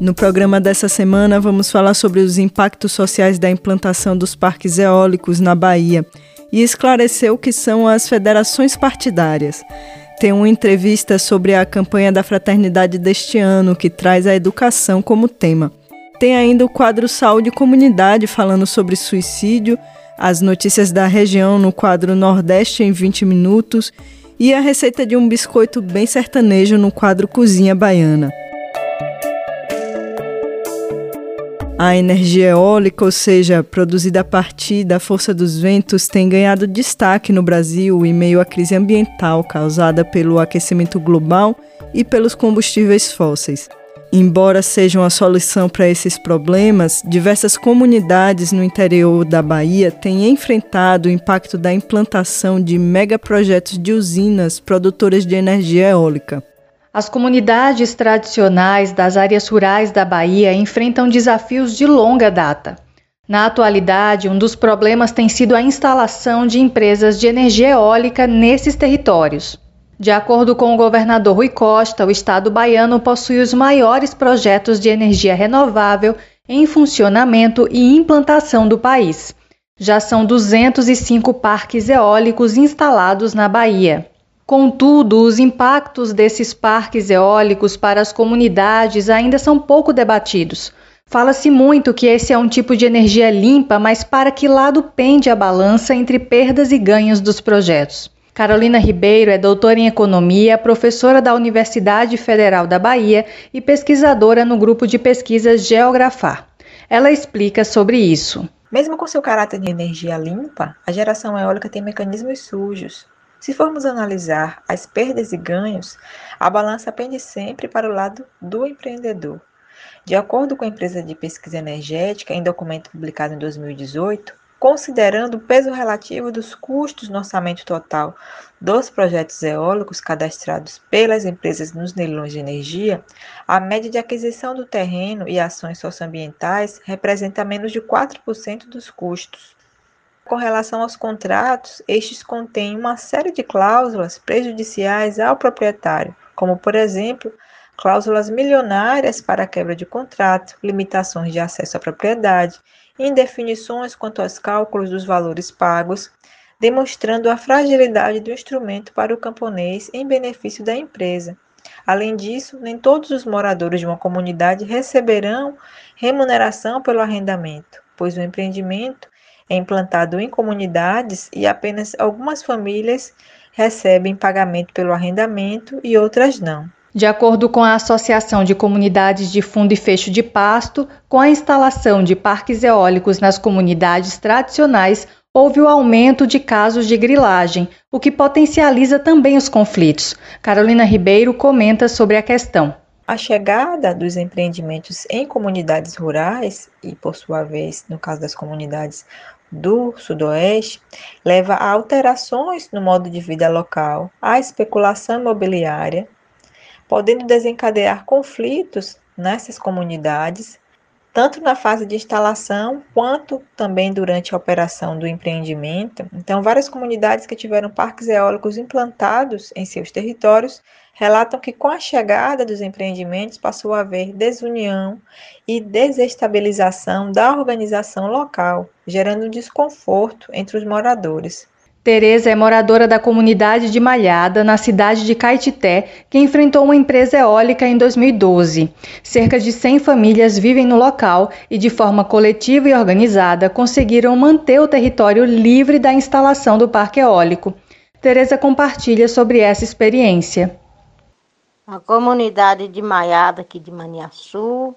No programa dessa semana, vamos falar sobre os impactos sociais da implantação dos parques eólicos na Bahia e esclarecer o que são as federações partidárias. Tem uma entrevista sobre a campanha da fraternidade deste ano, que traz a educação como tema. Tem ainda o quadro Saúde Comunidade, falando sobre suicídio, as notícias da região no quadro Nordeste em 20 minutos e a receita de um biscoito bem sertanejo no quadro Cozinha Baiana. A energia eólica, ou seja, produzida a partir da força dos ventos, tem ganhado destaque no Brasil em meio à crise ambiental causada pelo aquecimento global e pelos combustíveis fósseis. Embora sejam a solução para esses problemas, diversas comunidades no interior da Bahia têm enfrentado o impacto da implantação de megaprojetos de usinas produtoras de energia eólica. As comunidades tradicionais das áreas rurais da Bahia enfrentam desafios de longa data. Na atualidade, um dos problemas tem sido a instalação de empresas de energia eólica nesses territórios. De acordo com o governador Rui Costa, o estado baiano possui os maiores projetos de energia renovável em funcionamento e implantação do país. Já são 205 parques eólicos instalados na Bahia. Contudo, os impactos desses parques eólicos para as comunidades ainda são pouco debatidos. Fala-se muito que esse é um tipo de energia limpa, mas para que lado pende a balança entre perdas e ganhos dos projetos? Carolina Ribeiro é doutora em economia, professora da Universidade Federal da Bahia e pesquisadora no grupo de pesquisas Geografar. Ela explica sobre isso. Mesmo com seu caráter de energia limpa, a geração eólica tem mecanismos sujos, se formos analisar as perdas e ganhos, a balança pende sempre para o lado do empreendedor. De acordo com a empresa de pesquisa energética, em documento publicado em 2018, considerando o peso relativo dos custos no orçamento total dos projetos eólicos cadastrados pelas empresas nos leilões de energia, a média de aquisição do terreno e ações socioambientais representa menos de 4% dos custos. Com relação aos contratos, estes contêm uma série de cláusulas prejudiciais ao proprietário, como, por exemplo, cláusulas milionárias para a quebra de contrato, limitações de acesso à propriedade, indefinições quanto aos cálculos dos valores pagos, demonstrando a fragilidade do instrumento para o camponês em benefício da empresa. Além disso, nem todos os moradores de uma comunidade receberão remuneração pelo arrendamento, pois o empreendimento é implantado em comunidades e apenas algumas famílias recebem pagamento pelo arrendamento e outras não. De acordo com a Associação de Comunidades de Fundo e Fecho de Pasto, com a instalação de parques eólicos nas comunidades tradicionais, houve o aumento de casos de grilagem, o que potencializa também os conflitos. Carolina Ribeiro comenta sobre a questão. A chegada dos empreendimentos em comunidades rurais, e por sua vez, no caso das comunidades do Sudoeste leva a alterações no modo de vida local, à especulação imobiliária, podendo desencadear conflitos nessas comunidades, tanto na fase de instalação quanto também durante a operação do empreendimento. Então, várias comunidades que tiveram parques eólicos implantados em seus territórios relatam que com a chegada dos empreendimentos passou a haver desunião e desestabilização da organização local, gerando desconforto entre os moradores. Tereza é moradora da comunidade de Malhada, na cidade de Caetité, que enfrentou uma empresa eólica em 2012. Cerca de 100 famílias vivem no local e, de forma coletiva e organizada, conseguiram manter o território livre da instalação do parque eólico. Tereza compartilha sobre essa experiência. A comunidade de Maiada, aqui de Maniaçu,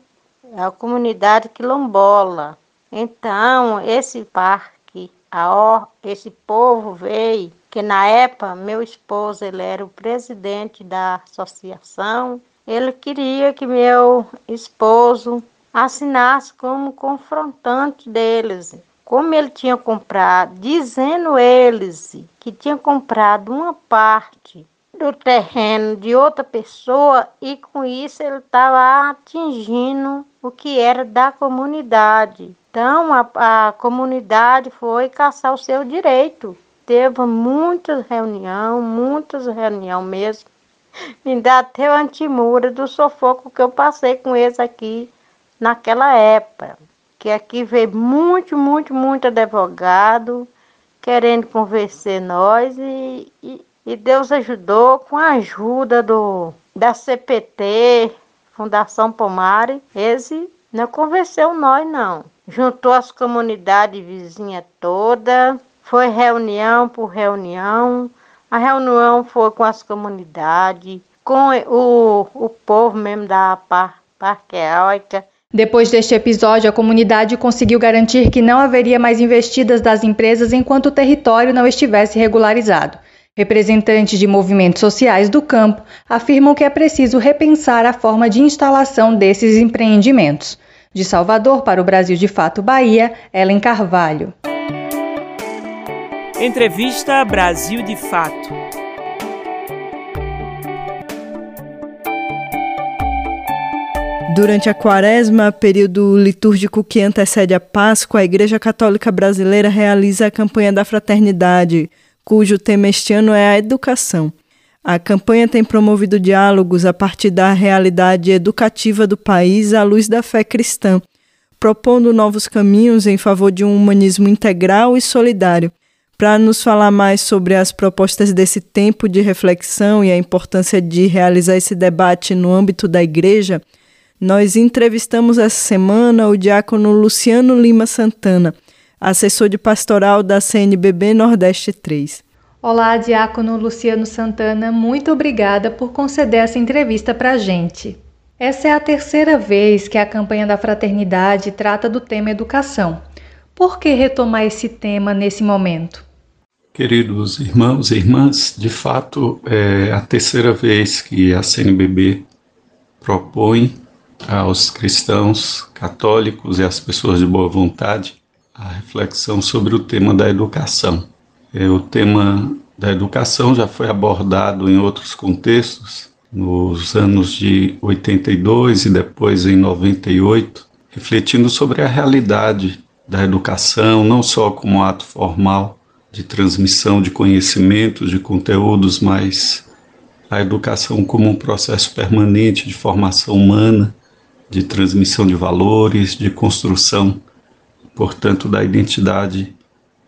é a comunidade quilombola. Então, esse parque a esse povo veio, que na época meu esposo ele era o presidente da associação, ele queria que meu esposo assinasse como confrontante deles. Como ele tinha comprado, dizendo eles que tinha comprado uma parte do terreno de outra pessoa e com isso ele estava atingindo o que era da comunidade. Então a, a comunidade foi caçar o seu direito. Teve muitas reuniões, muitas reuniões mesmo. Me dá até o antimura do sufoco que eu passei com eles aqui naquela época. Que aqui veio muito, muito, muito advogado querendo convencer nós e, e, e Deus ajudou com a ajuda do, da CPT, Fundação Pomare. Esse não convenceu nós, não. Juntou as comunidades vizinhas toda, foi reunião por reunião. A reunião foi com as comunidades, com o, o povo mesmo da par, Parque Eólica. Depois deste episódio, a comunidade conseguiu garantir que não haveria mais investidas das empresas enquanto o território não estivesse regularizado. Representantes de movimentos sociais do campo afirmam que é preciso repensar a forma de instalação desses empreendimentos. De Salvador para o Brasil de Fato Bahia, Ellen Carvalho. Entrevista Brasil de Fato. Durante a quaresma, período litúrgico que antecede a Páscoa, a Igreja Católica Brasileira realiza a campanha da fraternidade, cujo tema este ano é a educação. A campanha tem promovido diálogos a partir da realidade educativa do país à luz da fé cristã, propondo novos caminhos em favor de um humanismo integral e solidário. Para nos falar mais sobre as propostas desse tempo de reflexão e a importância de realizar esse debate no âmbito da igreja, nós entrevistamos essa semana o diácono Luciano Lima Santana assessor de pastoral da CNBB Nordeste 3. Olá, Diácono Luciano Santana, muito obrigada por conceder essa entrevista para a gente. Essa é a terceira vez que a campanha da fraternidade trata do tema educação. Por que retomar esse tema nesse momento? Queridos irmãos e irmãs, de fato é a terceira vez que a CNBB propõe aos cristãos católicos e às pessoas de boa vontade a reflexão sobre o tema da educação. É, o tema da educação já foi abordado em outros contextos, nos anos de 82 e depois em 98, refletindo sobre a realidade da educação, não só como ato formal de transmissão de conhecimentos, de conteúdos, mas a educação como um processo permanente de formação humana, de transmissão de valores, de construção portanto, da identidade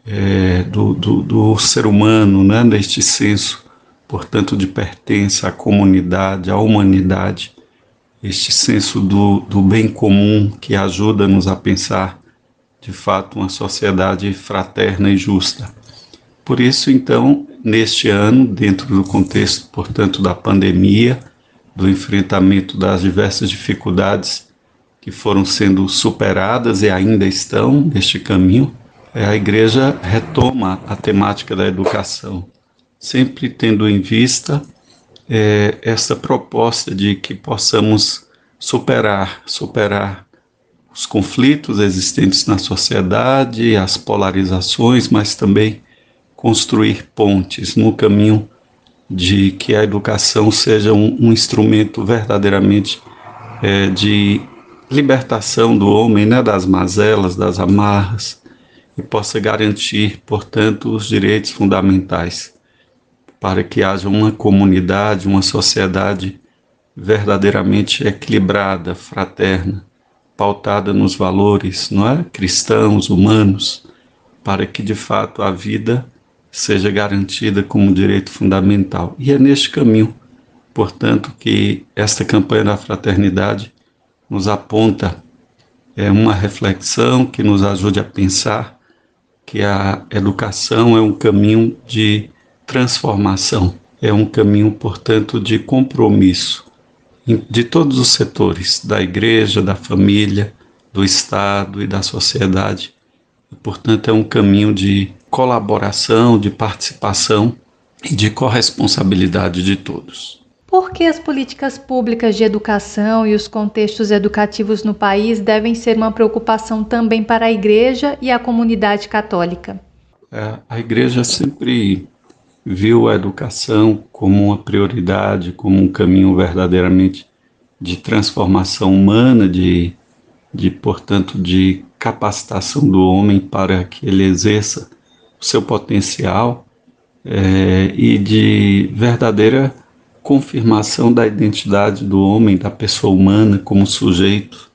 é, do, do, do, ser humano, né, neste senso, portanto, de pertença à comunidade, à humanidade, este senso do, do bem comum que ajuda-nos a pensar, de fato, uma sociedade fraterna e justa. Por isso, então, neste ano, dentro do contexto, portanto, da pandemia, do enfrentamento das diversas dificuldades que foram sendo superadas e ainda estão neste caminho, é, a igreja retoma a temática da educação, sempre tendo em vista é, essa proposta de que possamos superar, superar os conflitos existentes na sociedade, as polarizações, mas também construir pontes no caminho de que a educação seja um, um instrumento verdadeiramente é, de libertação do homem né, das mazelas, das amarras, e possa garantir, portanto, os direitos fundamentais, para que haja uma comunidade, uma sociedade verdadeiramente equilibrada, fraterna, pautada nos valores não é? cristãos, humanos, para que de fato a vida seja garantida como direito fundamental. E é neste caminho, portanto, que esta campanha da fraternidade nos aponta é uma reflexão que nos ajude a pensar que a educação é um caminho de transformação, é um caminho, portanto, de compromisso de todos os setores, da igreja, da família, do Estado e da sociedade. Portanto, é um caminho de colaboração, de participação e de corresponsabilidade de todos. Por que as políticas públicas de educação e os contextos educativos no país devem ser uma preocupação também para a Igreja e a comunidade católica? É, a Igreja sempre viu a educação como uma prioridade, como um caminho verdadeiramente de transformação humana, de, de portanto, de capacitação do homem para que ele exerça o seu potencial é, e de verdadeira confirmação da identidade do homem, da pessoa humana como sujeito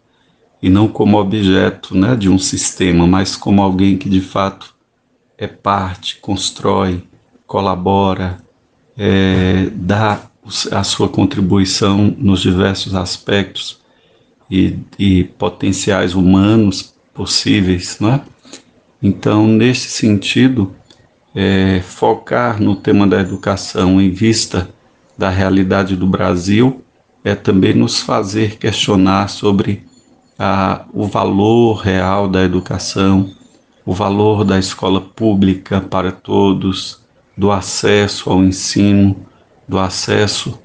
e não como objeto né, de um sistema, mas como alguém que de fato é parte, constrói, colabora, é, dá a sua contribuição nos diversos aspectos e, e potenciais humanos possíveis, não é? Então, nesse sentido, é, focar no tema da educação em vista da realidade do Brasil é também nos fazer questionar sobre a, o valor real da educação, o valor da escola pública para todos, do acesso ao ensino, do acesso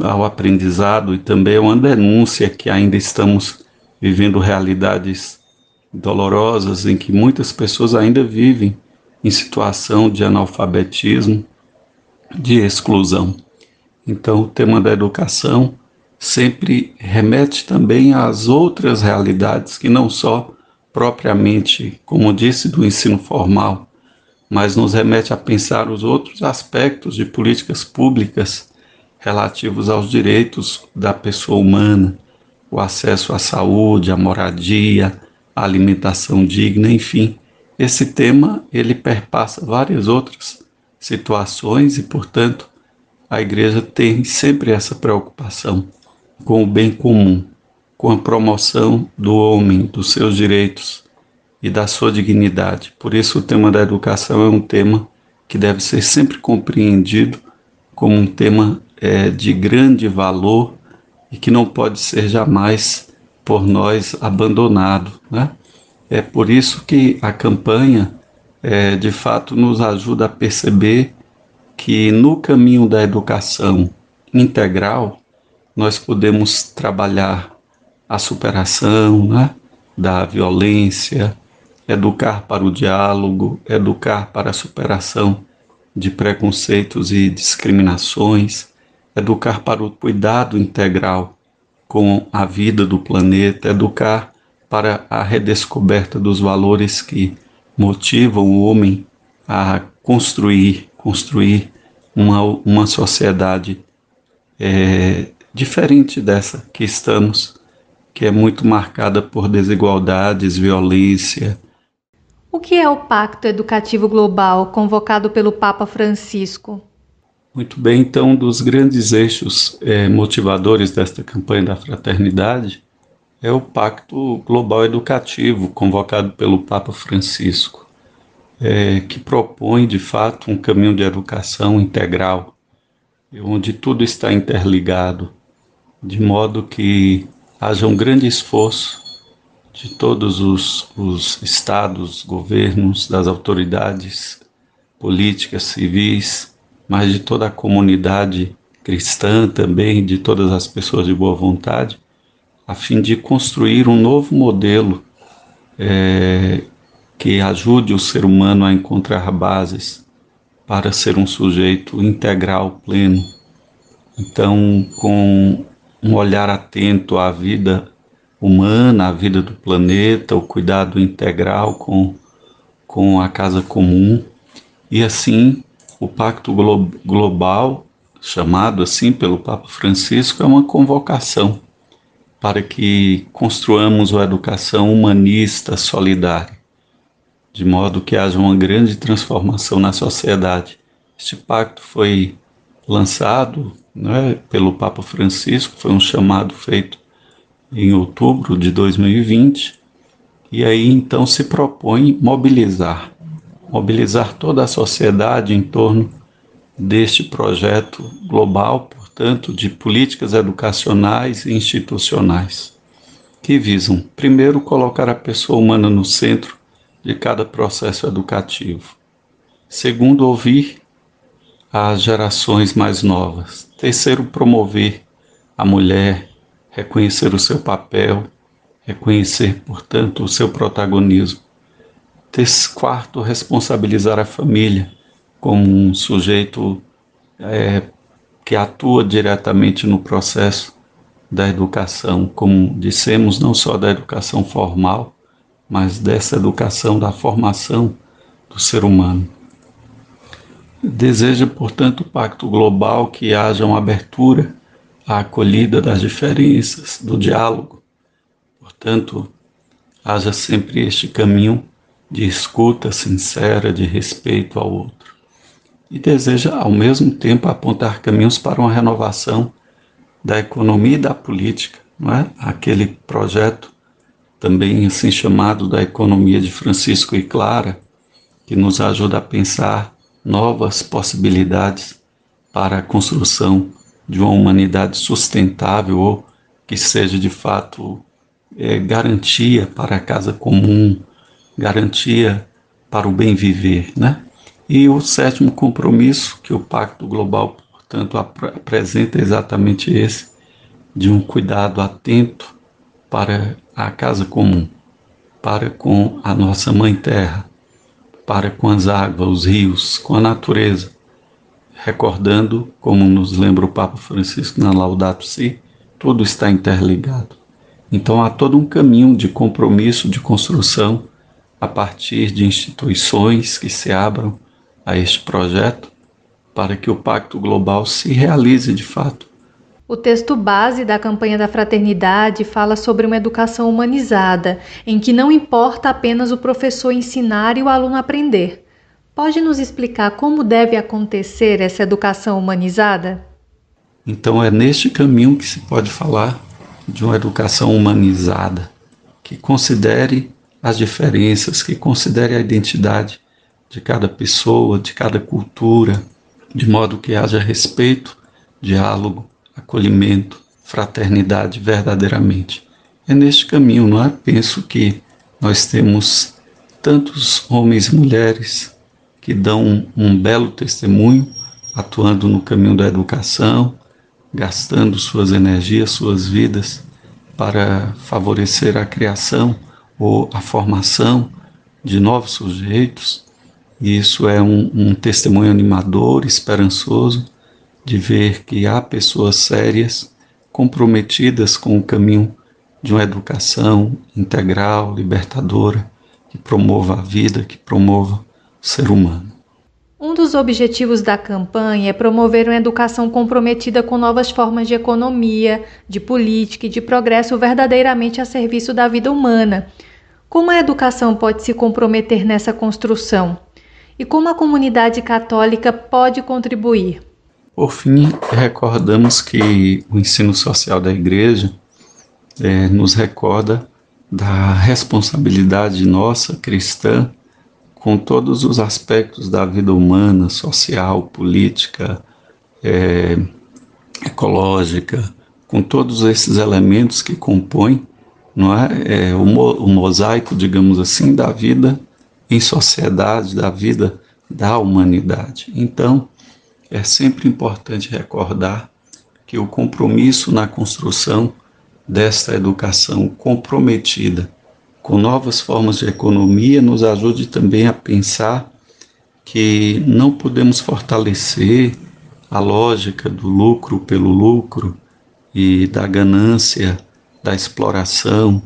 ao aprendizado e também é uma denúncia que ainda estamos vivendo realidades dolorosas em que muitas pessoas ainda vivem em situação de analfabetismo, de exclusão. Então, o tema da educação sempre remete também às outras realidades que não só propriamente, como disse, do ensino formal, mas nos remete a pensar os outros aspectos de políticas públicas relativos aos direitos da pessoa humana, o acesso à saúde, à moradia, à alimentação digna, enfim. Esse tema ele perpassa várias outras situações e, portanto, a igreja tem sempre essa preocupação com o bem comum, com a promoção do homem, dos seus direitos, e da sua dignidade. Por isso, o tema da educação é um tema que deve ser sempre compreendido como um tema é, de grande valor e que não pode ser jamais por nós abandonado. Né? É por isso que a campanha, é, de fato, nos ajuda a perceber que no caminho da educação integral, nós podemos trabalhar a superação né, da violência, educar para o diálogo, educar para a superação de preconceitos e discriminações, educar para o cuidado integral com a vida do planeta, educar para a redescoberta dos valores que motivam o homem a construir, construir uma, uma sociedade é, diferente dessa que estamos, que é muito marcada por desigualdades, violência, o que é o Pacto Educativo Global convocado pelo Papa Francisco? Muito bem, então, um dos grandes eixos é, motivadores desta campanha da fraternidade é o Pacto Global Educativo, convocado pelo Papa Francisco, é, que propõe, de fato, um caminho de educação integral, onde tudo está interligado, de modo que haja um grande esforço de todos os, os estados, governos, das autoridades políticas, civis, mas de toda a comunidade cristã também, de todas as pessoas de boa vontade, a fim de construir um novo modelo é, que ajude o ser humano a encontrar bases para ser um sujeito integral, pleno. Então, com um olhar atento à vida humana, a vida do planeta, o cuidado integral com, com a casa comum. E assim, o Pacto Glo Global, chamado assim pelo Papa Francisco, é uma convocação para que construamos uma educação humanista solidária. De modo que haja uma grande transformação na sociedade. Este pacto foi lançado né, pelo Papa Francisco, foi um chamado feito em outubro de 2020, e aí então se propõe mobilizar, mobilizar toda a sociedade em torno deste projeto global, portanto, de políticas educacionais e institucionais, que visam, primeiro, colocar a pessoa humana no centro de cada processo educativo. Segundo, ouvir as gerações mais novas. Terceiro, promover a mulher, reconhecer o seu papel, reconhecer, portanto, o seu protagonismo. Quarto, responsabilizar a família como um sujeito é, que atua diretamente no processo da educação, como dissemos, não só da educação formal, mas dessa educação, da formação do ser humano. Deseja, portanto, o Pacto Global que haja uma abertura à acolhida das diferenças, do diálogo. Portanto, haja sempre este caminho de escuta sincera, de respeito ao outro. E deseja, ao mesmo tempo, apontar caminhos para uma renovação da economia e da política, não é? Aquele projeto também assim chamado da economia de Francisco e Clara, que nos ajuda a pensar novas possibilidades para a construção de uma humanidade sustentável ou que seja de fato é, garantia para a casa comum, garantia para o bem viver, né? E o sétimo compromisso que o Pacto Global, portanto, ap apresenta exatamente esse, de um cuidado atento para a casa comum, para com a nossa Mãe Terra, para com as águas, os rios, com a natureza, recordando, como nos lembra o Papa Francisco na Laudato Si, tudo está interligado. Então há todo um caminho de compromisso, de construção, a partir de instituições que se abram a este projeto, para que o Pacto Global se realize de fato o texto base da campanha da fraternidade fala sobre uma educação humanizada, em que não importa apenas o professor ensinar e o aluno aprender. Pode nos explicar como deve acontecer essa educação humanizada? Então, é neste caminho que se pode falar de uma educação humanizada, que considere as diferenças, que considere a identidade de cada pessoa, de cada cultura, de modo que haja respeito, diálogo acolhimento, fraternidade verdadeiramente. É neste caminho, não é? Penso que nós temos tantos homens e mulheres que dão um belo testemunho, atuando no caminho da educação, gastando suas energias, suas vidas para favorecer a criação ou a formação de novos sujeitos. E isso é um, um testemunho animador, esperançoso, de ver que há pessoas sérias, comprometidas com o caminho de uma educação integral, libertadora, que promova a vida, que promova o ser humano. Um dos objetivos da campanha é promover uma educação comprometida com novas formas de economia, de política e de progresso verdadeiramente a serviço da vida humana. Como a educação pode se comprometer nessa construção? E como a comunidade católica pode contribuir? Por fim, recordamos que o ensino social da igreja é, nos recorda da responsabilidade nossa cristã com todos os aspectos da vida humana, social, política, é, ecológica, com todos esses elementos que compõem não é, é o, mo o mosaico, digamos assim, da vida em sociedade, da vida da humanidade. Então, é sempre importante recordar que o compromisso na construção desta educação comprometida com novas formas de economia nos ajude também a pensar que não podemos fortalecer a lógica do lucro pelo lucro e da ganância, da exploração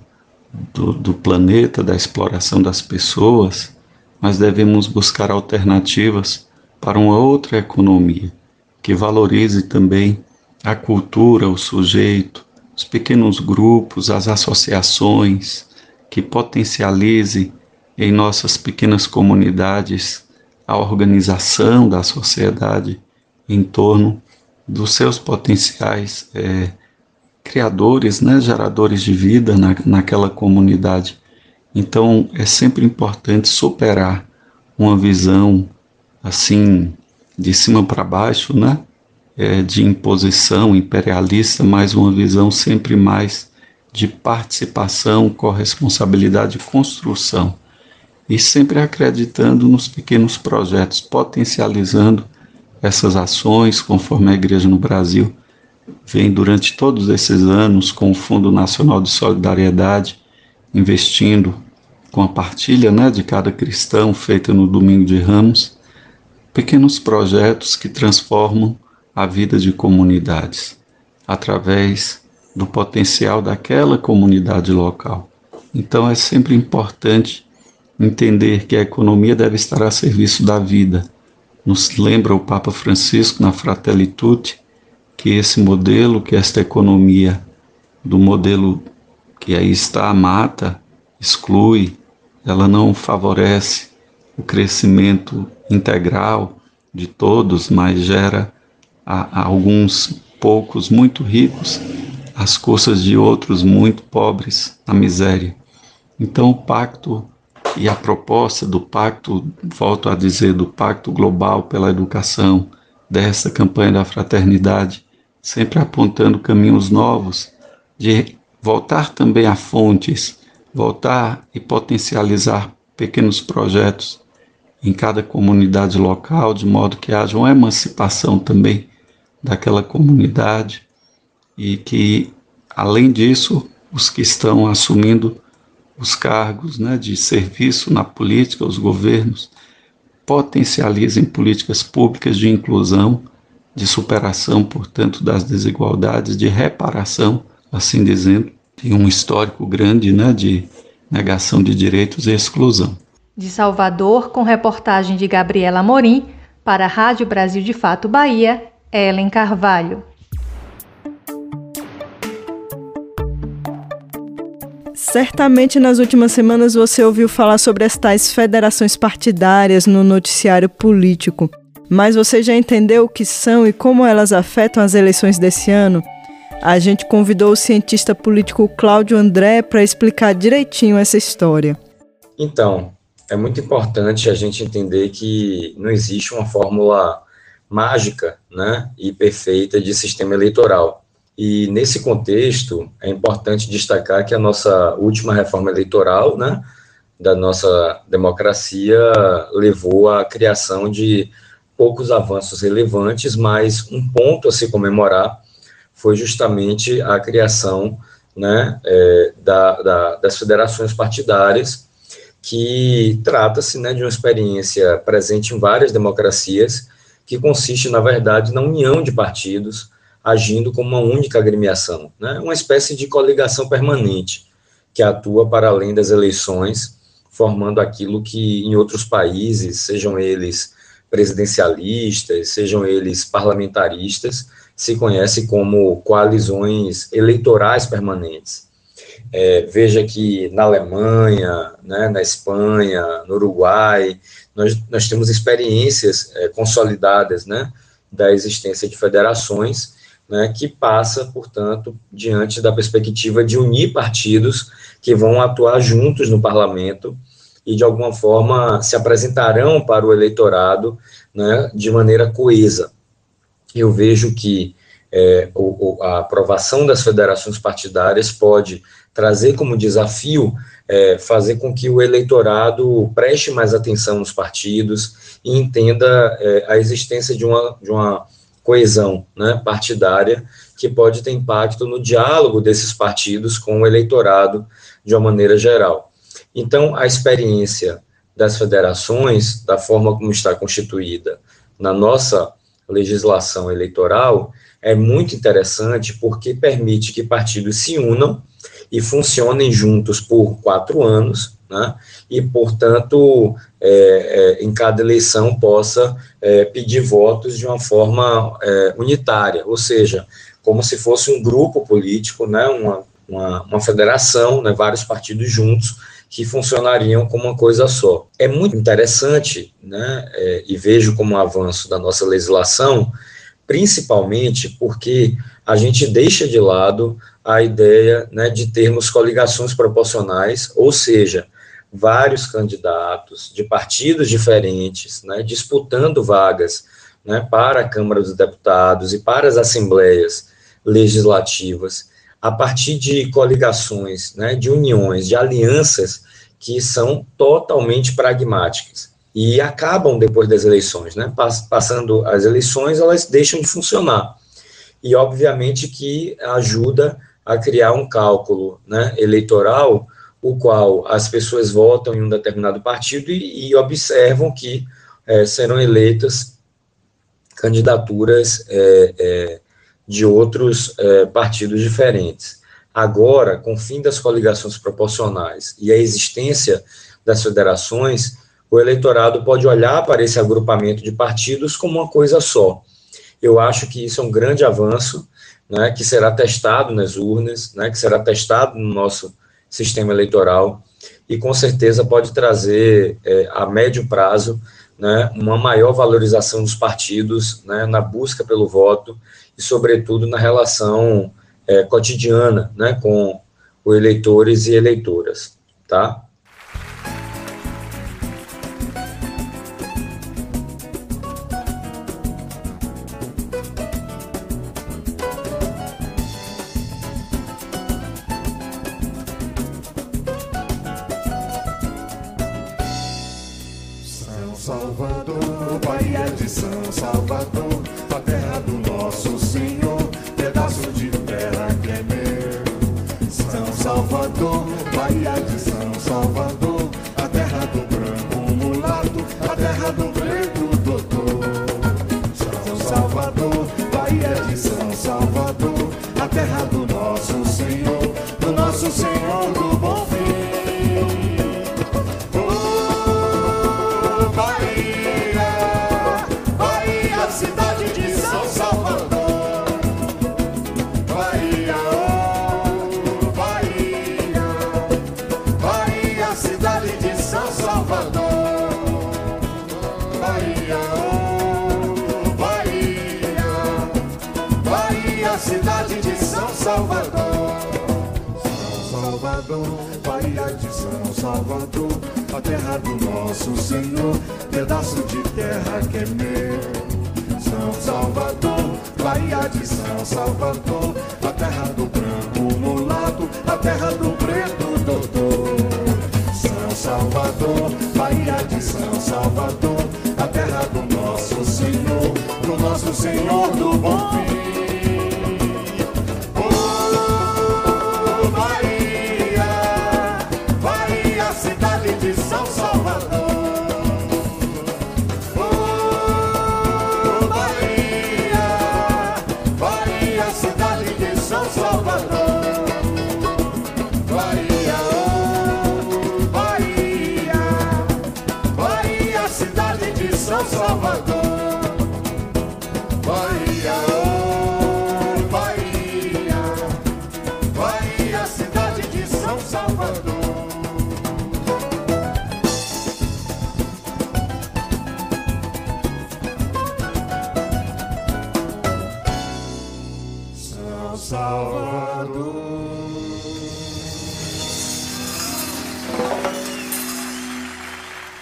do, do planeta, da exploração das pessoas, mas devemos buscar alternativas para uma outra economia que valorize também a cultura, o sujeito, os pequenos grupos, as associações, que potencialize em nossas pequenas comunidades a organização da sociedade em torno dos seus potenciais é, criadores, né, geradores de vida na, naquela comunidade. Então é sempre importante superar uma visão assim de cima para baixo, né, é, de imposição imperialista, mas uma visão sempre mais de participação, corresponsabilidade e construção. E sempre acreditando nos pequenos projetos, potencializando essas ações, conforme a Igreja no Brasil vem durante todos esses anos com o Fundo Nacional de Solidariedade investindo com a partilha né, de cada cristão feita no Domingo de Ramos, pequenos projetos que transformam a vida de comunidades através do potencial daquela comunidade local. Então é sempre importante entender que a economia deve estar a serviço da vida. Nos lembra o Papa Francisco na Fratelli Tutti que esse modelo, que esta economia do modelo que aí está mata, exclui, ela não favorece o crescimento integral de todos, mas gera a, a alguns poucos muito ricos às custas de outros muito pobres na miséria. Então o pacto e a proposta do pacto, volto a dizer, do pacto global pela educação, dessa campanha da fraternidade, sempre apontando caminhos novos de voltar também a fontes, voltar e potencializar pequenos projetos em cada comunidade local, de modo que haja uma emancipação também daquela comunidade e que, além disso, os que estão assumindo os cargos né, de serviço na política, os governos, potencializem políticas públicas de inclusão de superação, portanto, das desigualdades, de reparação, assim dizendo, tem um histórico grande né, de negação de direitos e exclusão. De Salvador, com reportagem de Gabriela Morim, para a Rádio Brasil de Fato Bahia, Ellen Carvalho. Certamente nas últimas semanas você ouviu falar sobre as tais federações partidárias no noticiário político. Mas você já entendeu o que são e como elas afetam as eleições desse ano? A gente convidou o cientista político Cláudio André para explicar direitinho essa história. Então, é muito importante a gente entender que não existe uma fórmula mágica né, e perfeita de sistema eleitoral. E nesse contexto, é importante destacar que a nossa última reforma eleitoral, né, da nossa democracia, levou à criação de poucos avanços relevantes, mas um ponto a se comemorar foi justamente a criação né, é, da, da, das federações partidárias, que trata-se né, de uma experiência presente em várias democracias, que consiste, na verdade, na união de partidos agindo como uma única agremiação, né, uma espécie de coligação permanente que atua para além das eleições, formando aquilo que em outros países, sejam eles presidencialistas, sejam eles parlamentaristas, se conhece como coalizões eleitorais permanentes. É, veja que na Alemanha, né, na Espanha, no Uruguai, nós, nós temos experiências é, consolidadas né, da existência de federações, né, que passa, portanto, diante da perspectiva de unir partidos que vão atuar juntos no parlamento e, de alguma forma, se apresentarão para o eleitorado né, de maneira coesa. Eu vejo que é, o, a aprovação das federações partidárias pode trazer como desafio é, fazer com que o eleitorado preste mais atenção nos partidos e entenda é, a existência de uma, de uma coesão né, partidária que pode ter impacto no diálogo desses partidos com o eleitorado de uma maneira geral. Então, a experiência das federações, da forma como está constituída na nossa legislação eleitoral, é muito interessante porque permite que partidos se unam e funcionem juntos por quatro anos, né? e, portanto, é, é, em cada eleição possa é, pedir votos de uma forma é, unitária, ou seja, como se fosse um grupo político, né? uma, uma, uma federação, né? vários partidos juntos, que funcionariam como uma coisa só. É muito interessante, né, é, e vejo como um avanço da nossa legislação, principalmente porque a gente deixa de lado a ideia né, de termos coligações proporcionais, ou seja, vários candidatos de partidos diferentes, né, disputando vagas né, para a Câmara dos Deputados e para as assembleias legislativas, a partir de coligações, né, de uniões, de alianças que são totalmente pragmáticas e acabam depois das eleições, né? Passando as eleições, elas deixam de funcionar. E obviamente que ajuda a criar um cálculo, né, eleitoral, o qual as pessoas votam em um determinado partido e, e observam que é, serão eleitas candidaturas é, é, de outros é, partidos diferentes. Agora, com o fim das coligações proporcionais e a existência das federações, o eleitorado pode olhar para esse agrupamento de partidos como uma coisa só. Eu acho que isso é um grande avanço, né, que será testado nas urnas, né, que será testado no nosso sistema eleitoral e com certeza pode trazer é, a médio prazo né, uma maior valorização dos partidos né, na busca pelo voto e, sobretudo, na relação é, cotidiana né, com os eleitores e eleitoras, tá? coração, Bahia de São Salvador, a terra do nosso Senhor, pedaço de terra que é meu. São Salvador, Bahia de São Salvador, a terra do branco mulato, a terra do preto doutor. São Salvador, Bahia de São Salvador, a terra do nosso Senhor, do nosso Senhor do bom fim.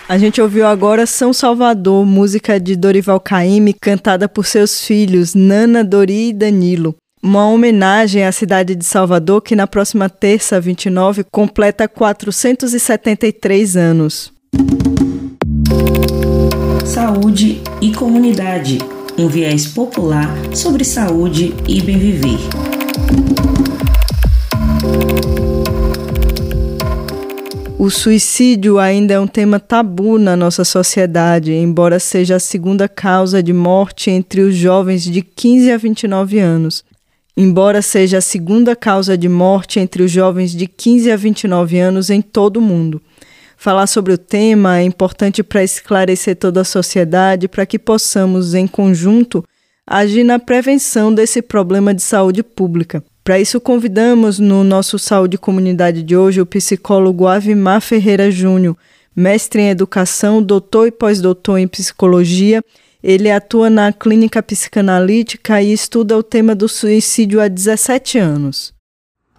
A gente ouviu agora São Salvador, música de Dorival Caymmi, cantada por seus filhos Nana, Dori e Danilo. Uma homenagem à cidade de Salvador que na próxima terça, 29, completa 473 anos. Saúde e comunidade. Um viés popular sobre saúde e bem viver. O suicídio ainda é um tema tabu na nossa sociedade, embora seja a segunda causa de morte entre os jovens de 15 a 29 anos. Embora seja a segunda causa de morte entre os jovens de 15 a 29 anos em todo o mundo. Falar sobre o tema é importante para esclarecer toda a sociedade, para que possamos, em conjunto, agir na prevenção desse problema de saúde pública. Para isso, convidamos no nosso Saúde Comunidade de hoje o psicólogo Avimar Ferreira Júnior, mestre em educação, doutor e pós-doutor em psicologia. Ele atua na clínica psicanalítica e estuda o tema do suicídio há 17 anos.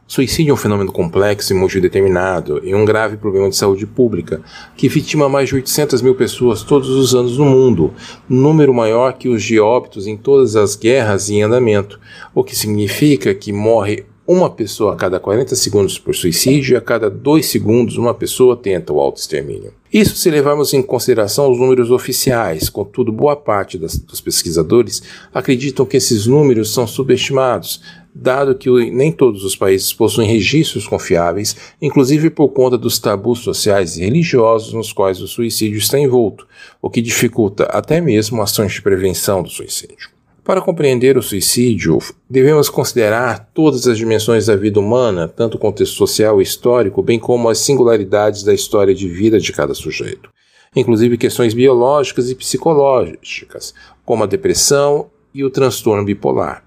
Suicídio é um fenômeno complexo e multideterminado e um grave problema de saúde pública que vitima mais de 800 mil pessoas todos os anos no mundo, número maior que os de óbitos em todas as guerras em andamento, o que significa que morre uma pessoa a cada 40 segundos por suicídio e a cada 2 segundos uma pessoa tenta o autoextermínio. Isso se levarmos em consideração os números oficiais, contudo, boa parte das, dos pesquisadores acreditam que esses números são subestimados, dado que nem todos os países possuem registros confiáveis, inclusive por conta dos tabus sociais e religiosos nos quais o suicídio está envolto, o que dificulta até mesmo ações de prevenção do suicídio. Para compreender o suicídio, devemos considerar todas as dimensões da vida humana, tanto o contexto social e histórico, bem como as singularidades da história de vida de cada sujeito, inclusive questões biológicas e psicológicas, como a depressão e o transtorno bipolar.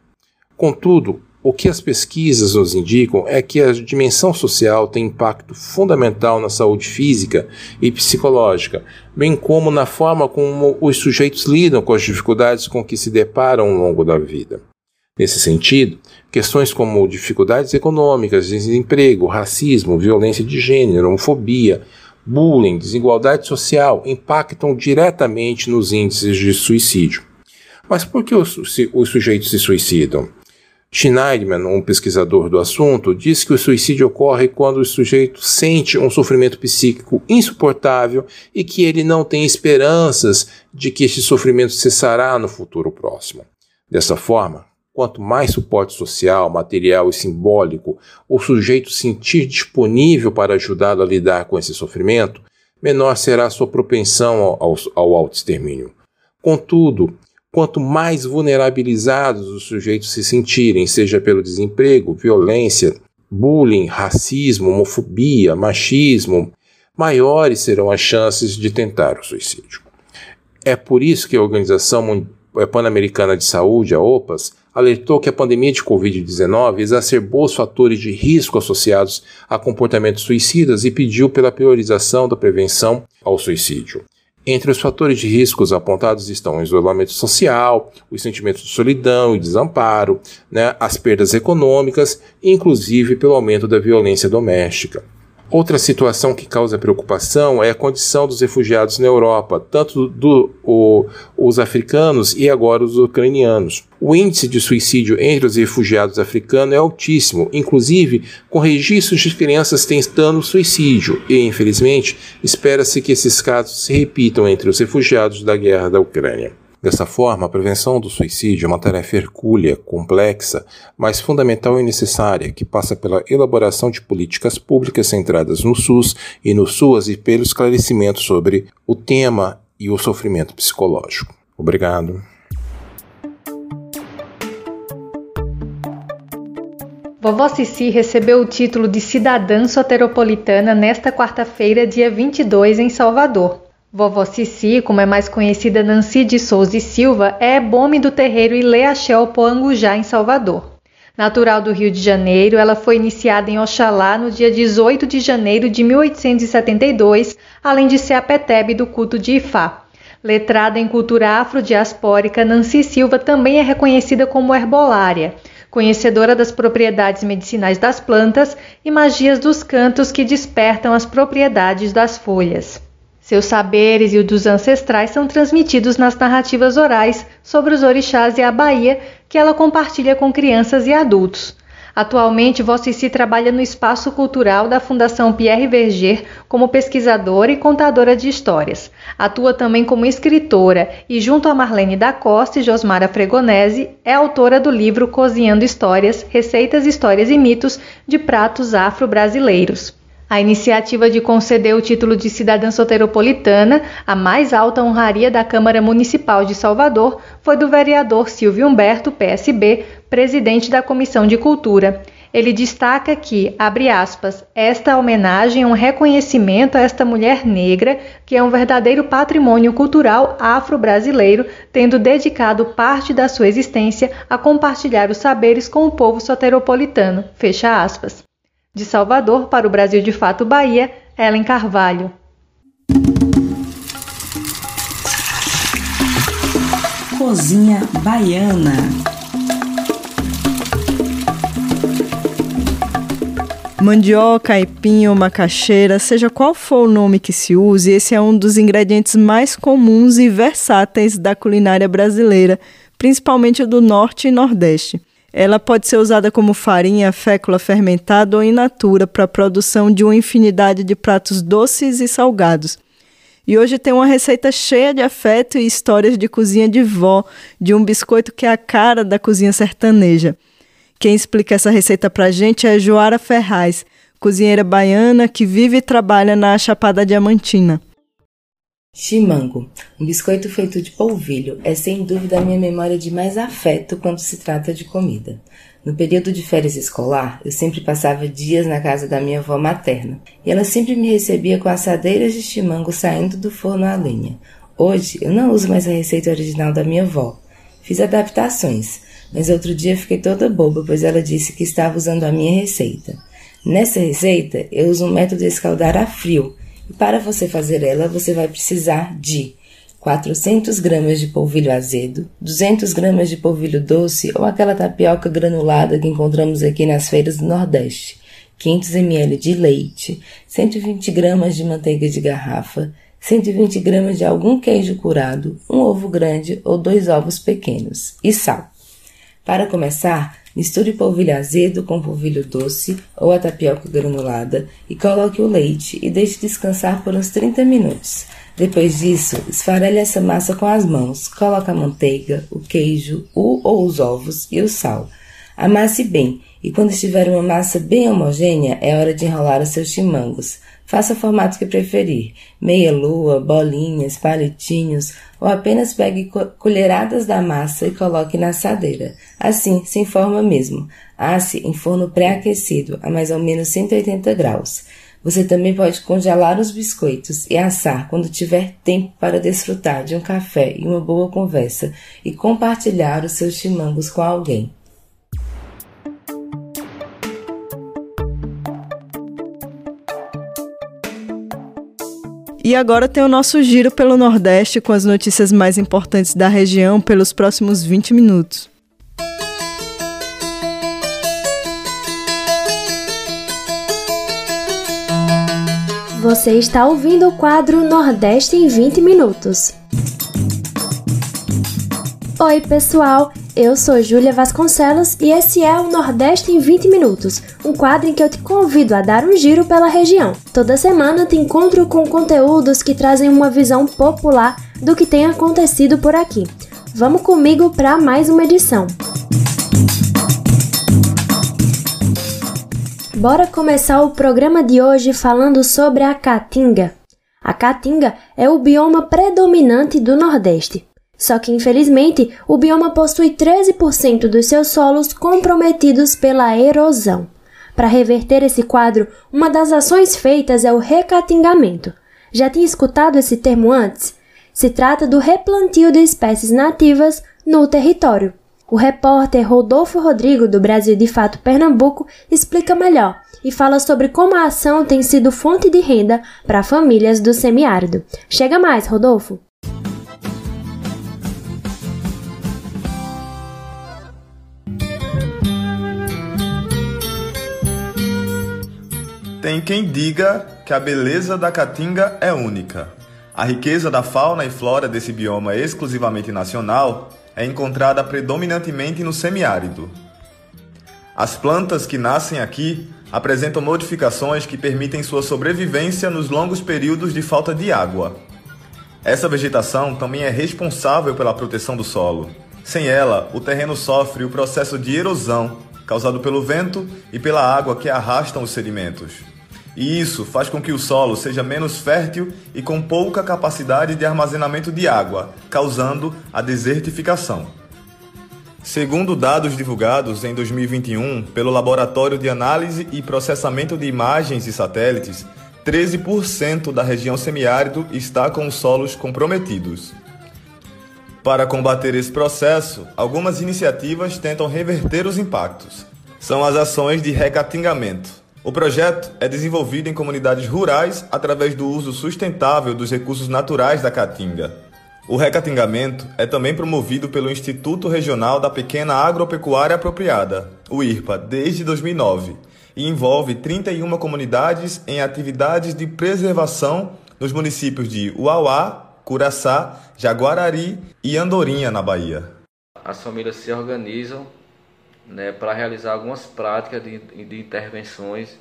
Contudo, o que as pesquisas nos indicam é que a dimensão social tem impacto fundamental na saúde física e psicológica, bem como na forma como os sujeitos lidam com as dificuldades com que se deparam ao longo da vida. Nesse sentido, questões como dificuldades econômicas, desemprego, racismo, violência de gênero, homofobia, bullying, desigualdade social impactam diretamente nos índices de suicídio. Mas por que os, os sujeitos se suicidam? Schneidman, um pesquisador do assunto, diz que o suicídio ocorre quando o sujeito sente um sofrimento psíquico insuportável e que ele não tem esperanças de que este sofrimento cessará no futuro próximo. Dessa forma, quanto mais suporte social, material e simbólico o sujeito sentir disponível para ajudá-lo a lidar com esse sofrimento, menor será a sua propensão ao, ao, ao autoextermínio. Contudo, Quanto mais vulnerabilizados os sujeitos se sentirem, seja pelo desemprego, violência, bullying, racismo, homofobia, machismo, maiores serão as chances de tentar o suicídio. É por isso que a Organização Pan-Americana de Saúde, a OPAS, alertou que a pandemia de Covid-19 exacerbou os fatores de risco associados a comportamentos suicidas e pediu pela priorização da prevenção ao suicídio. Entre os fatores de riscos apontados estão o isolamento social, os sentimentos de solidão e desamparo, né, as perdas econômicas, inclusive pelo aumento da violência doméstica. Outra situação que causa preocupação é a condição dos refugiados na Europa, tanto do, o, os africanos e agora os ucranianos. O índice de suicídio entre os refugiados africanos é altíssimo, inclusive com registros de crianças tentando suicídio, e infelizmente espera-se que esses casos se repitam entre os refugiados da guerra da Ucrânia. Dessa forma, a prevenção do suicídio é uma tarefa hercúlea, complexa, mas fundamental e necessária, que passa pela elaboração de políticas públicas centradas no SUS e no SUAS e pelo esclarecimento sobre o tema e o sofrimento psicológico. Obrigado. Vovó Cici recebeu o título de cidadã soteropolitana nesta quarta-feira, dia 22, em Salvador. Vovó Cici, como é mais conhecida Nancy de Souza e Silva, é bome do terreiro Ileaxel Poangujá, em Salvador. Natural do Rio de Janeiro, ela foi iniciada em Oxalá no dia 18 de janeiro de 1872, além de ser a petebe do culto de Ifá. Letrada em cultura afrodiaspórica, Nancy Silva também é reconhecida como herbolária, conhecedora das propriedades medicinais das plantas e magias dos cantos que despertam as propriedades das folhas. Seus saberes e os dos ancestrais são transmitidos nas narrativas orais sobre os orixás e a Bahia que ela compartilha com crianças e adultos. Atualmente, Vossici trabalha no espaço cultural da Fundação Pierre Verger como pesquisadora e contadora de histórias. Atua também como escritora e, junto a Marlene da Costa e Josmara Fregonese, é autora do livro Cozinhando Histórias, Receitas, Histórias e Mitos de Pratos Afro-Brasileiros. A iniciativa de conceder o título de cidadã soteropolitana, a mais alta honraria da Câmara Municipal de Salvador, foi do vereador Silvio Humberto, PSB, presidente da Comissão de Cultura. Ele destaca que, abre aspas, esta homenagem é um reconhecimento a esta mulher negra que é um verdadeiro patrimônio cultural afro-brasileiro, tendo dedicado parte da sua existência a compartilhar os saberes com o povo soteropolitano. Fecha aspas. De Salvador para o Brasil de Fato Bahia, Ellen Carvalho. Cozinha Baiana. Mandioca, aipim ou macaxeira, seja qual for o nome que se use, esse é um dos ingredientes mais comuns e versáteis da culinária brasileira, principalmente do norte e nordeste. Ela pode ser usada como farinha, fécula fermentada ou in natura para a produção de uma infinidade de pratos doces e salgados. E hoje tem uma receita cheia de afeto e histórias de cozinha de vó, de um biscoito que é a cara da cozinha sertaneja. Quem explica essa receita pra gente é Joara Ferraz, cozinheira baiana que vive e trabalha na Chapada Diamantina. Chimango, um biscoito feito de polvilho, é sem dúvida a minha memória de mais afeto quando se trata de comida. No período de férias escolar, eu sempre passava dias na casa da minha avó materna, e ela sempre me recebia com assadeiras de chimango saindo do forno a lenha. Hoje, eu não uso mais a receita original da minha avó. Fiz adaptações, mas outro dia fiquei toda boba, pois ela disse que estava usando a minha receita. Nessa receita, eu uso um método de escaldar a frio, e para você fazer ela, você vai precisar de 400 gramas de polvilho azedo, 200 gramas de polvilho doce ou aquela tapioca granulada que encontramos aqui nas feiras do Nordeste, 500 ml de leite, 120 gramas de manteiga de garrafa, 120 gramas de algum queijo curado, um ovo grande ou dois ovos pequenos e sal. Para começar, misture polvilho azedo com polvilho doce ou a tapioca granulada e coloque o leite e deixe descansar por uns 30 minutos. Depois disso, esfarele essa massa com as mãos, coloque a manteiga, o queijo, o ou os ovos e o sal. Amasse bem e quando estiver uma massa bem homogênea, é hora de enrolar os seus chimangos. Faça o formato que preferir: meia lua, bolinhas, palitinhos, ou apenas pegue colheradas da massa e coloque na assadeira. Assim, sem forma mesmo. Asse em forno pré-aquecido a mais ou menos 180 graus. Você também pode congelar os biscoitos e assar quando tiver tempo para desfrutar de um café e uma boa conversa e compartilhar os seus chimangos com alguém. E agora tem o nosso giro pelo Nordeste com as notícias mais importantes da região pelos próximos 20 minutos. Você está ouvindo o quadro Nordeste em 20 minutos. Oi, pessoal! Eu sou Júlia Vasconcelos e esse é o Nordeste em 20 Minutos, um quadro em que eu te convido a dar um giro pela região. Toda semana te encontro com conteúdos que trazem uma visão popular do que tem acontecido por aqui. Vamos comigo para mais uma edição. Bora começar o programa de hoje falando sobre a caatinga. A caatinga é o bioma predominante do Nordeste. Só que, infelizmente, o bioma possui 13% dos seus solos comprometidos pela erosão. Para reverter esse quadro, uma das ações feitas é o recatingamento. Já tinha escutado esse termo antes? Se trata do replantio de espécies nativas no território. O repórter Rodolfo Rodrigo, do Brasil de Fato Pernambuco, explica melhor e fala sobre como a ação tem sido fonte de renda para famílias do semiárido. Chega mais, Rodolfo! Tem quem diga que a beleza da caatinga é única. A riqueza da fauna e flora desse bioma exclusivamente nacional é encontrada predominantemente no semiárido. As plantas que nascem aqui apresentam modificações que permitem sua sobrevivência nos longos períodos de falta de água. Essa vegetação também é responsável pela proteção do solo. Sem ela, o terreno sofre o processo de erosão causado pelo vento e pela água que arrastam os sedimentos e isso faz com que o solo seja menos fértil e com pouca capacidade de armazenamento de água, causando a desertificação. Segundo dados divulgados em 2021 pelo Laboratório de Análise e Processamento de Imagens e Satélites, 13% da região semiárido está com os solos comprometidos. Para combater esse processo, algumas iniciativas tentam reverter os impactos. São as ações de recatingamento. O projeto é desenvolvido em comunidades rurais através do uso sustentável dos recursos naturais da caatinga. O recatingamento é também promovido pelo Instituto Regional da Pequena Agropecuária Apropriada, o IRPA, desde 2009, e envolve 31 comunidades em atividades de preservação nos municípios de Uauá, Curaçá, Jaguarari e Andorinha, na Bahia. As famílias se organizam né, para realizar algumas práticas de, de intervenções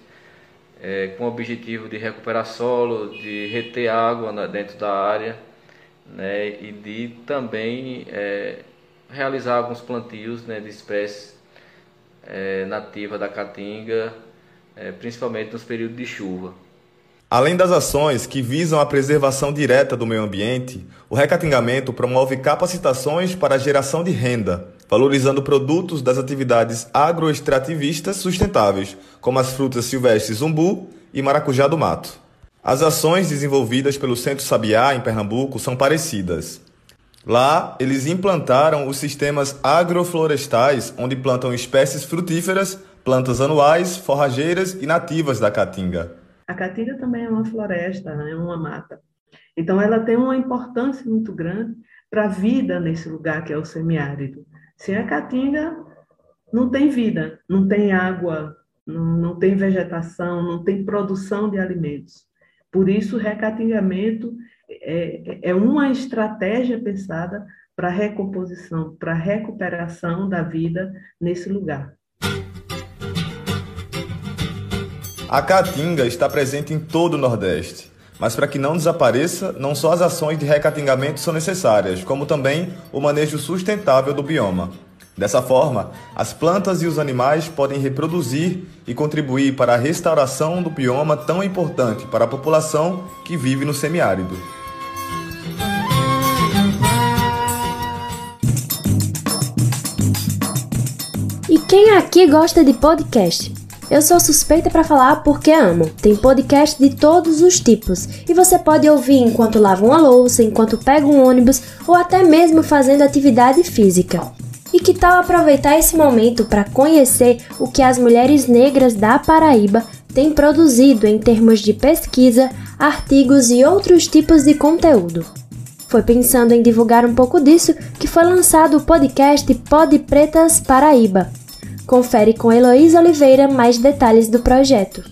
é, com o objetivo de recuperar solo, de reter água né, dentro da área né, e de também é, realizar alguns plantios né, de espécies é, nativas da caatinga, é, principalmente nos períodos de chuva. Além das ações que visam a preservação direta do meio ambiente, o recatingamento promove capacitações para a geração de renda, valorizando produtos das atividades agroextrativistas sustentáveis, como as frutas silvestres umbu e maracujá do mato. As ações desenvolvidas pelo Centro Sabiá, em Pernambuco, são parecidas. Lá, eles implantaram os sistemas agroflorestais, onde plantam espécies frutíferas, plantas anuais, forrageiras e nativas da caatinga. A caatinga também é uma floresta, é uma mata. Então, ela tem uma importância muito grande para a vida nesse lugar que é o semiárido. Sem a caatinga, não tem vida, não tem água, não, não tem vegetação, não tem produção de alimentos. Por isso, o recatingamento é, é uma estratégia pensada para recomposição, para recuperação da vida nesse lugar. A caatinga está presente em todo o Nordeste, mas para que não desapareça, não só as ações de recatingamento são necessárias, como também o manejo sustentável do bioma. Dessa forma, as plantas e os animais podem reproduzir e contribuir para a restauração do bioma tão importante para a população que vive no semiárido. E quem aqui gosta de podcast? Eu sou suspeita para falar porque amo. Tem podcast de todos os tipos e você pode ouvir enquanto lava uma louça, enquanto pega um ônibus ou até mesmo fazendo atividade física. E que tal aproveitar esse momento para conhecer o que as mulheres negras da Paraíba têm produzido em termos de pesquisa, artigos e outros tipos de conteúdo? Foi pensando em divulgar um pouco disso que foi lançado o podcast Pod Pretas Paraíba, Confere com Heloísa Oliveira mais detalhes do projeto.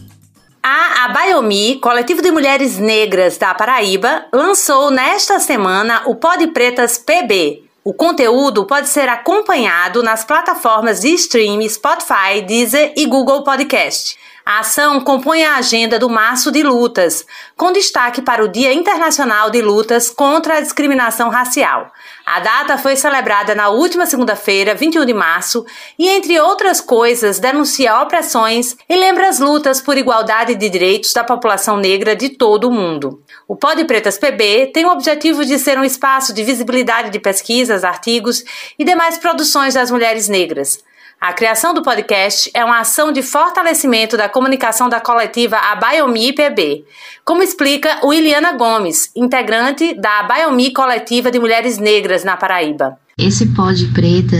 A Abaiomi, coletivo de mulheres negras da Paraíba, lançou nesta semana o Pod Pretas PB. O conteúdo pode ser acompanhado nas plataformas de streaming Spotify, Deezer e Google Podcast. A ação compõe a agenda do Março de Lutas, com destaque para o Dia Internacional de Lutas contra a Discriminação Racial. A data foi celebrada na última segunda-feira, 21 de março, e, entre outras coisas, denuncia opressões e lembra as lutas por igualdade de direitos da população negra de todo o mundo. O Pod Pretas PB tem o objetivo de ser um espaço de visibilidade de pesquisas, artigos e demais produções das mulheres negras. A criação do podcast é uma ação de fortalecimento da comunicação da coletiva Abaiomi PB, como explica Williana Gomes, integrante da Abaiomi Coletiva de Mulheres Negras na Paraíba. Esse Pod Preta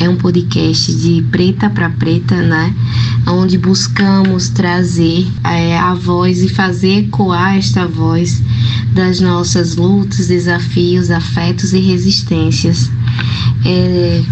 é um podcast de preta para preta, né? Onde buscamos trazer é, a voz e fazer ecoar esta voz das nossas lutas, desafios, afetos e resistências. É,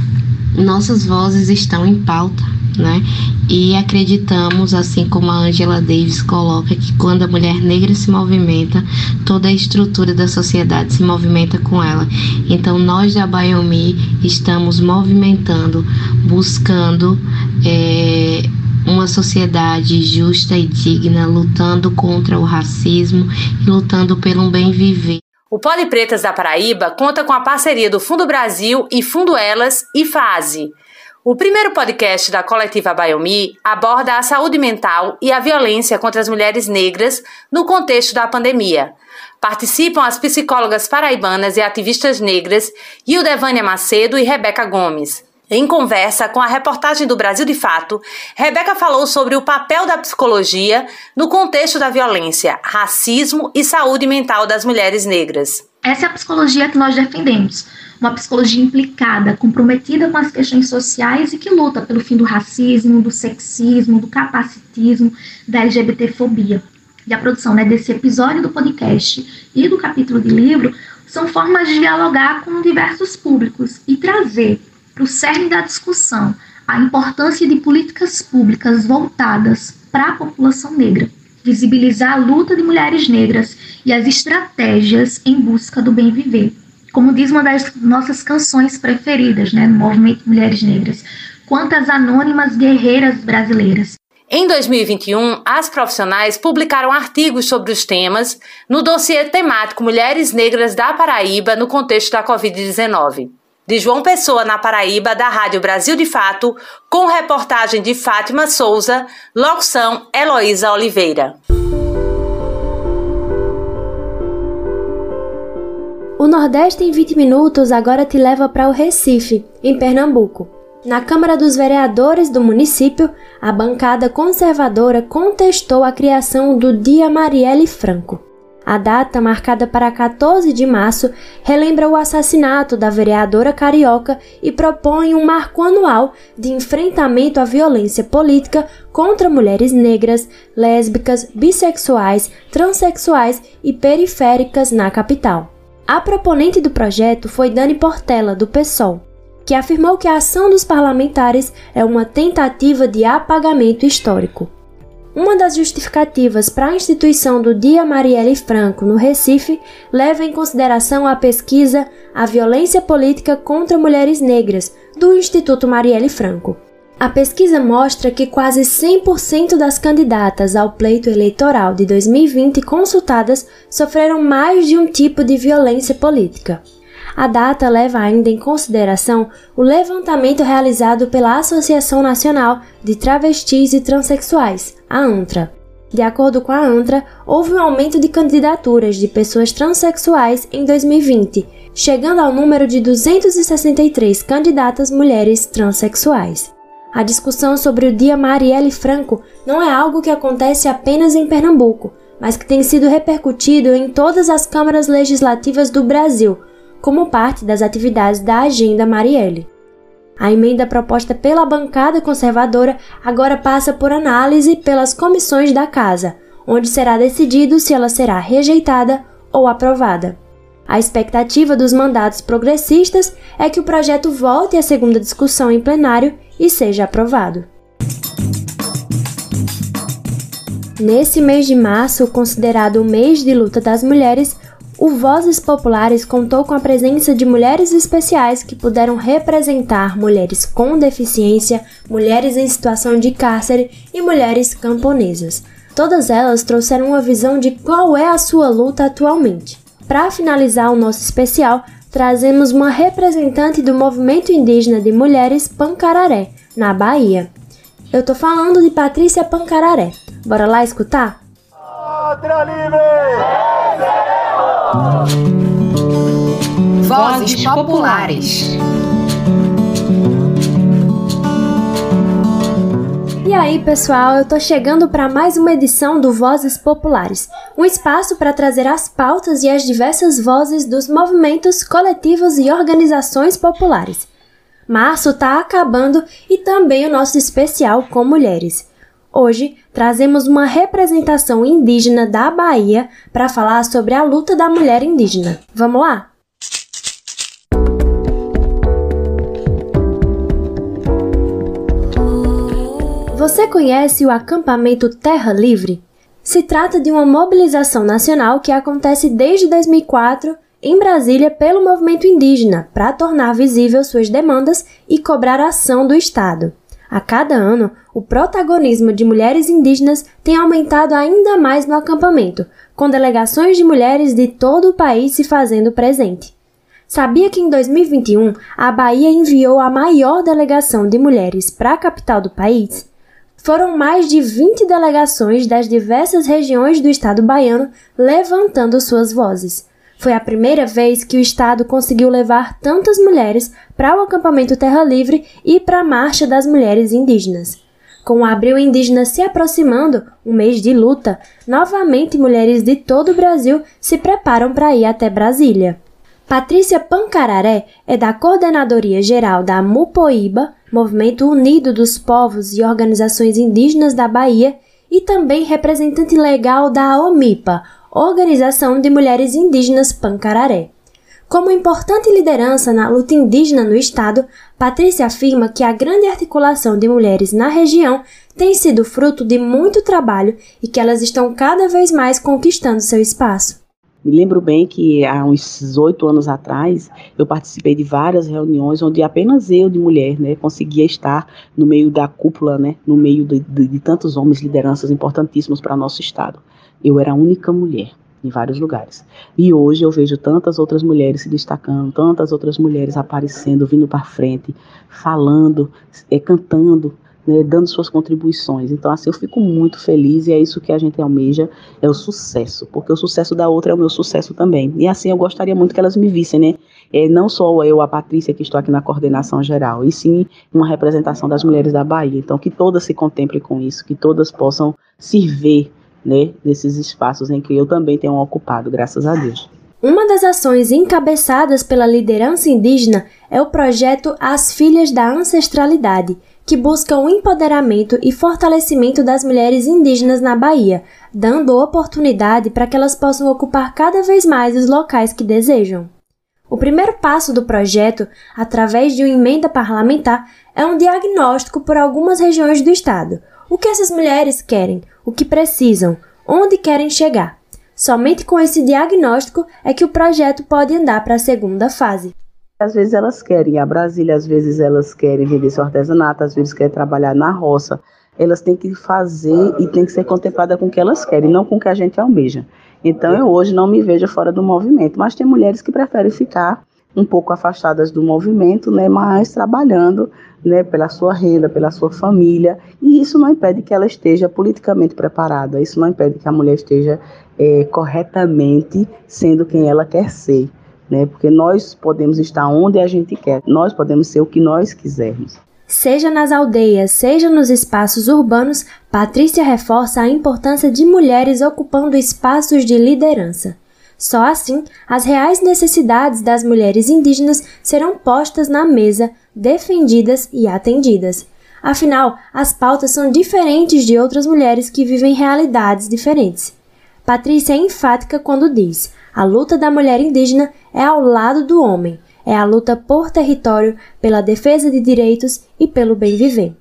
nossas vozes estão em pauta, né? E acreditamos, assim como a Angela Davis coloca, que quando a mulher negra se movimenta, toda a estrutura da sociedade se movimenta com ela. Então, nós da Biomi estamos movimentando, buscando. É, uma sociedade justa e digna, lutando contra o racismo e lutando pelo bem viver. O Pode Pretas da Paraíba conta com a parceria do Fundo Brasil e Fundo Elas e Fase. O primeiro podcast da coletiva Biomi aborda a saúde mental e a violência contra as mulheres negras no contexto da pandemia. Participam as psicólogas paraibanas e ativistas negras Hildevânia Macedo e Rebeca Gomes. Em conversa com a reportagem do Brasil de Fato, Rebeca falou sobre o papel da psicologia no contexto da violência, racismo e saúde mental das mulheres negras. Essa é a psicologia que nós defendemos. Uma psicologia implicada, comprometida com as questões sociais e que luta pelo fim do racismo, do sexismo, do capacitismo, da LGBTfobia. E a produção né, desse episódio do podcast e do capítulo de livro são formas de dialogar com diversos públicos e trazer para o cerne da discussão a importância de políticas públicas voltadas para a população negra, visibilizar a luta de mulheres negras e as estratégias em busca do bem viver. Como diz uma das nossas canções preferidas né, no movimento Mulheres Negras, quantas anônimas guerreiras brasileiras. Em 2021, as profissionais publicaram artigos sobre os temas no dossiê temático Mulheres Negras da Paraíba no contexto da Covid-19 de João Pessoa, na Paraíba, da Rádio Brasil de Fato, com reportagem de Fátima Souza, locução Heloísa Oliveira. O Nordeste em 20 minutos agora te leva para o Recife, em Pernambuco. Na Câmara dos Vereadores do município, a bancada conservadora contestou a criação do Dia Marielle Franco. A data, marcada para 14 de março, relembra o assassinato da vereadora carioca e propõe um marco anual de enfrentamento à violência política contra mulheres negras, lésbicas, bissexuais, transexuais e periféricas na capital. A proponente do projeto foi Dani Portela, do PSOL, que afirmou que a ação dos parlamentares é uma tentativa de apagamento histórico. Uma das justificativas para a instituição do Dia Marielle Franco no Recife leva em consideração a pesquisa A Violência Política contra Mulheres Negras, do Instituto Marielle Franco. A pesquisa mostra que quase 100% das candidatas ao pleito eleitoral de 2020 consultadas sofreram mais de um tipo de violência política. A data leva ainda em consideração o levantamento realizado pela Associação Nacional de Travestis e Transsexuais, a ANTRA. De acordo com a ANTRA, houve um aumento de candidaturas de pessoas transexuais em 2020, chegando ao número de 263 candidatas mulheres transexuais. A discussão sobre o Dia Marielle Franco não é algo que acontece apenas em Pernambuco, mas que tem sido repercutido em todas as câmaras legislativas do Brasil, como parte das atividades da Agenda Marielle. A emenda proposta pela bancada conservadora agora passa por análise pelas comissões da Casa, onde será decidido se ela será rejeitada ou aprovada. A expectativa dos mandatos progressistas é que o projeto volte à segunda discussão em plenário e seja aprovado. Nesse mês de março, considerado o mês de luta das mulheres, o Vozes Populares contou com a presença de mulheres especiais que puderam representar mulheres com deficiência, mulheres em situação de cárcere e mulheres camponesas. Todas elas trouxeram uma visão de qual é a sua luta atualmente. Para finalizar o nosso especial, trazemos uma representante do movimento indígena de mulheres Pancararé, na Bahia. Eu tô falando de Patrícia Pancararé. Bora lá escutar? Pátria Livre! Vozes Populares. E aí, pessoal, eu tô chegando para mais uma edição do Vozes Populares, um espaço para trazer as pautas e as diversas vozes dos movimentos, coletivos e organizações populares. Março tá acabando e também o nosso especial com mulheres. Hoje trazemos uma representação indígena da Bahia para falar sobre a luta da mulher indígena. Vamos lá? Você conhece o acampamento Terra Livre? Se trata de uma mobilização nacional que acontece desde 2004 em Brasília pelo movimento indígena para tornar visível suas demandas e cobrar ação do Estado. A cada ano, o protagonismo de mulheres indígenas tem aumentado ainda mais no acampamento, com delegações de mulheres de todo o país se fazendo presente. Sabia que em 2021 a Bahia enviou a maior delegação de mulheres para a capital do país? Foram mais de 20 delegações das diversas regiões do estado baiano levantando suas vozes. Foi a primeira vez que o estado conseguiu levar tantas mulheres para o acampamento Terra Livre e para a Marcha das Mulheres Indígenas. Com o Abril Indígena se aproximando, um mês de luta, novamente mulheres de todo o Brasil se preparam para ir até Brasília. Patrícia Pancararé é da Coordenadoria Geral da Mupoíba, Movimento Unido dos Povos e Organizações Indígenas da Bahia, e também representante legal da OMIPA, Organização de Mulheres Indígenas Pancararé. Como importante liderança na luta indígena no estado, Patrícia afirma que a grande articulação de mulheres na região tem sido fruto de muito trabalho e que elas estão cada vez mais conquistando seu espaço. Me lembro bem que há uns oito anos atrás eu participei de várias reuniões onde apenas eu, de mulher, né, conseguia estar no meio da cúpula, né, no meio de, de, de tantos homens, lideranças importantíssimos para nosso estado. Eu era a única mulher em vários lugares. E hoje eu vejo tantas outras mulheres se destacando, tantas outras mulheres aparecendo, vindo para frente, falando, é, cantando, né, dando suas contribuições. Então, assim, eu fico muito feliz e é isso que a gente almeja, é o sucesso, porque o sucesso da outra é o meu sucesso também. E assim, eu gostaria muito que elas me vissem, né? É, não só eu, a Patrícia, que estou aqui na coordenação geral, e sim uma representação das mulheres da Bahia. Então, que todas se contemplem com isso, que todas possam se ver né, nesses espaços em que eu também tenho ocupado, graças a Deus. Uma das ações encabeçadas pela liderança indígena é o projeto As Filhas da Ancestralidade, que busca o empoderamento e fortalecimento das mulheres indígenas na Bahia, dando oportunidade para que elas possam ocupar cada vez mais os locais que desejam. O primeiro passo do projeto, através de uma emenda parlamentar, é um diagnóstico por algumas regiões do estado. O que essas mulheres querem? o que precisam, onde querem chegar. Somente com esse diagnóstico é que o projeto pode andar para a segunda fase. Às vezes elas querem a Brasília, às vezes elas querem vender seu artesanato, às vezes querem trabalhar na roça. Elas têm que fazer e têm que ser contempladas com o que elas querem, não com o que a gente almeja. Então eu hoje não me vejo fora do movimento, mas tem mulheres que preferem ficar um pouco afastadas do movimento, né, mas trabalhando né, pela sua renda, pela sua família, e isso não impede que ela esteja politicamente preparada, isso não impede que a mulher esteja é, corretamente sendo quem ela quer ser, né, porque nós podemos estar onde a gente quer, nós podemos ser o que nós quisermos. Seja nas aldeias, seja nos espaços urbanos, Patrícia reforça a importância de mulheres ocupando espaços de liderança. Só assim, as reais necessidades das mulheres indígenas serão postas na mesa, defendidas e atendidas. Afinal, as pautas são diferentes de outras mulheres que vivem realidades diferentes. Patrícia é enfática quando diz: a luta da mulher indígena é ao lado do homem, é a luta por território, pela defesa de direitos e pelo bem viver.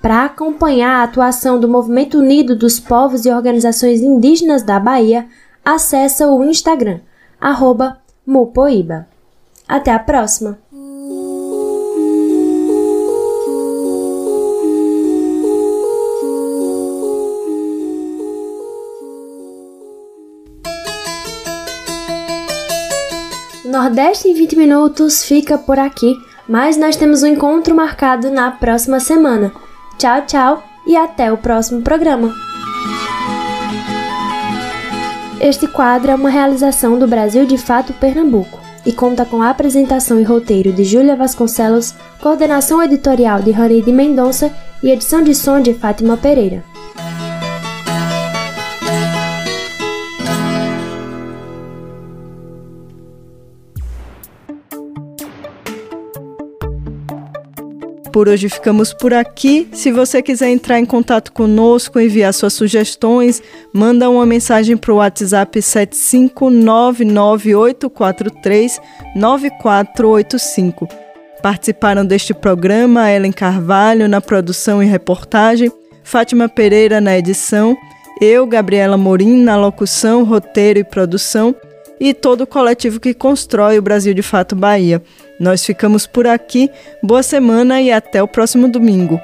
Para acompanhar a atuação do Movimento Unido dos Povos e Organizações Indígenas da Bahia, acesse o Instagram, arroba Mupoíba. Até a próxima! Nordeste em 20 minutos fica por aqui, mas nós temos um encontro marcado na próxima semana. Tchau, tchau e até o próximo programa. Este quadro é uma realização do Brasil de Fato Pernambuco e conta com a apresentação e roteiro de Júlia Vasconcelos, coordenação editorial de Rani de Mendonça e edição de som de Fátima Pereira. Por hoje ficamos por aqui. Se você quiser entrar em contato conosco, enviar suas sugestões, manda uma mensagem para o WhatsApp 75998439485. Participaram deste programa Ellen Carvalho na produção e reportagem, Fátima Pereira na edição, eu, Gabriela Morim, na locução, roteiro e produção e todo o coletivo que constrói o Brasil de Fato Bahia. Nós ficamos por aqui. Boa semana e até o próximo domingo.